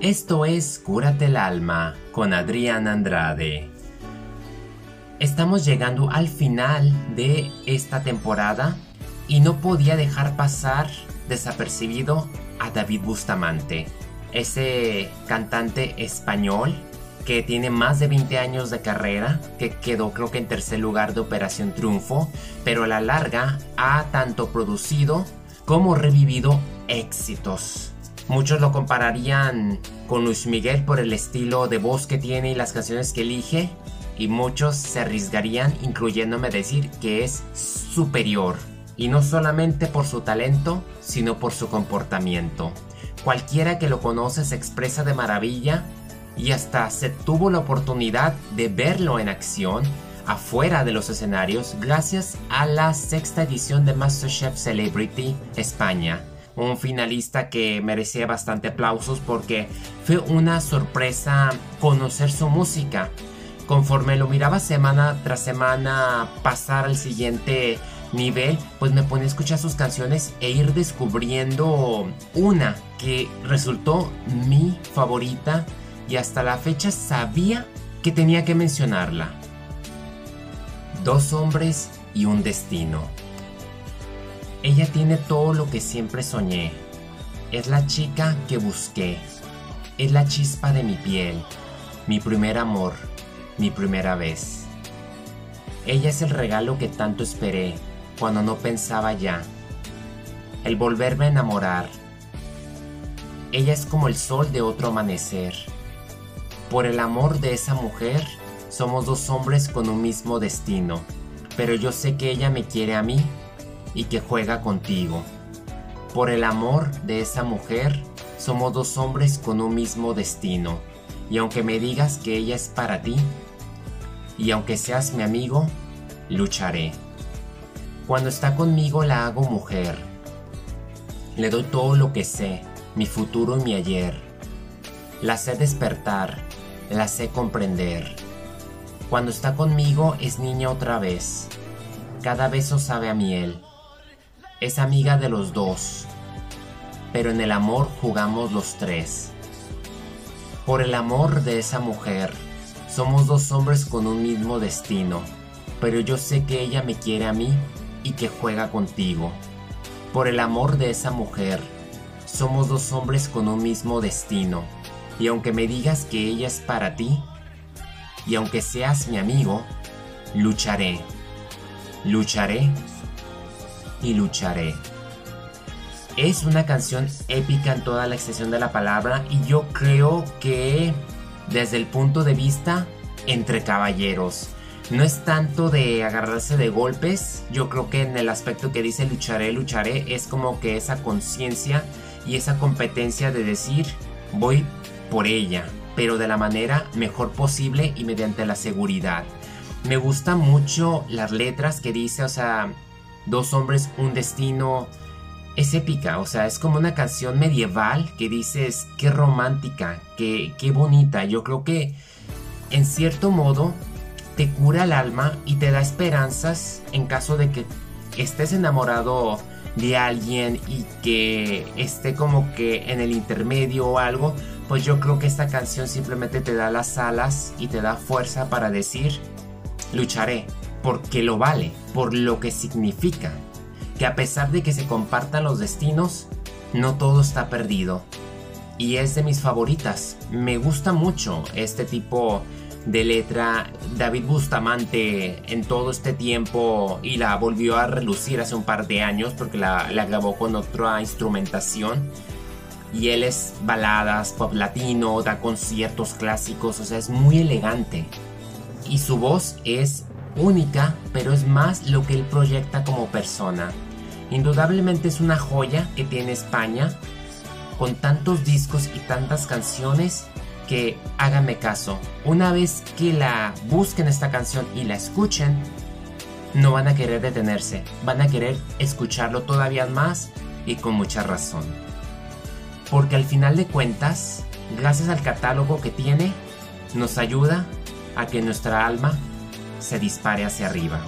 Esto es Cúrate el alma con Adrián Andrade. Estamos llegando al final de esta temporada y no podía dejar pasar desapercibido a David Bustamante, ese cantante español que tiene más de 20 años de carrera, que quedó creo que en tercer lugar de Operación Triunfo, pero a la larga ha tanto producido como revivido éxitos. Muchos lo compararían con Luis Miguel por el estilo de voz que tiene y las canciones que elige, y muchos se arriesgarían incluyéndome decir que es superior, y no solamente por su talento, sino por su comportamiento. Cualquiera que lo conoce se expresa de maravilla y hasta se tuvo la oportunidad de verlo en acción afuera de los escenarios gracias a la sexta edición de MasterChef Celebrity España un finalista que merecía bastante aplausos porque fue una sorpresa conocer su música. Conforme lo miraba semana tras semana pasar al siguiente nivel, pues me ponía a escuchar sus canciones e ir descubriendo una que resultó mi favorita y hasta la fecha sabía que tenía que mencionarla. Dos hombres y un destino. Ella tiene todo lo que siempre soñé. Es la chica que busqué. Es la chispa de mi piel. Mi primer amor. Mi primera vez. Ella es el regalo que tanto esperé cuando no pensaba ya. El volverme a enamorar. Ella es como el sol de otro amanecer. Por el amor de esa mujer, somos dos hombres con un mismo destino. Pero yo sé que ella me quiere a mí y que juega contigo. Por el amor de esa mujer, somos dos hombres con un mismo destino. Y aunque me digas que ella es para ti, y aunque seas mi amigo, lucharé. Cuando está conmigo la hago mujer. Le doy todo lo que sé, mi futuro y mi ayer. La sé despertar, la sé comprender. Cuando está conmigo es niña otra vez. Cada beso sabe a miel es amiga de los dos, pero en el amor jugamos los tres. Por el amor de esa mujer, somos dos hombres con un mismo destino, pero yo sé que ella me quiere a mí y que juega contigo. Por el amor de esa mujer, somos dos hombres con un mismo destino, y aunque me digas que ella es para ti, y aunque seas mi amigo, lucharé. Lucharé y lucharé. Es una canción épica en toda la extensión de la palabra y yo creo que desde el punto de vista entre caballeros. No es tanto de agarrarse de golpes, yo creo que en el aspecto que dice lucharé, lucharé, es como que esa conciencia y esa competencia de decir voy por ella, pero de la manera mejor posible y mediante la seguridad. Me gustan mucho las letras que dice, o sea, Dos hombres, un destino. Es épica, o sea, es como una canción medieval que dices, qué romántica, qué, qué bonita. Yo creo que, en cierto modo, te cura el alma y te da esperanzas en caso de que estés enamorado de alguien y que esté como que en el intermedio o algo, pues yo creo que esta canción simplemente te da las alas y te da fuerza para decir, lucharé, porque lo vale, por lo que significa, que a pesar de que se compartan los destinos, no todo está perdido. Y es de mis favoritas. Me gusta mucho este tipo de letra. David Bustamante en todo este tiempo y la volvió a relucir hace un par de años porque la, grabó con otra instrumentación. Y él es baladas, pop latino, da conciertos clásicos, o sea, es muy elegante. Y su voz es única, pero es más lo que él proyecta como persona. Indudablemente es una joya que tiene España, con tantos discos y tantas canciones que háganme caso. Una vez que la busquen esta canción y la escuchen, no van a querer detenerse, van a querer escucharlo todavía más y con mucha razón. Porque al final de cuentas, gracias al catálogo que tiene, nos ayuda a que nuestra alma se dispare hacia arriba.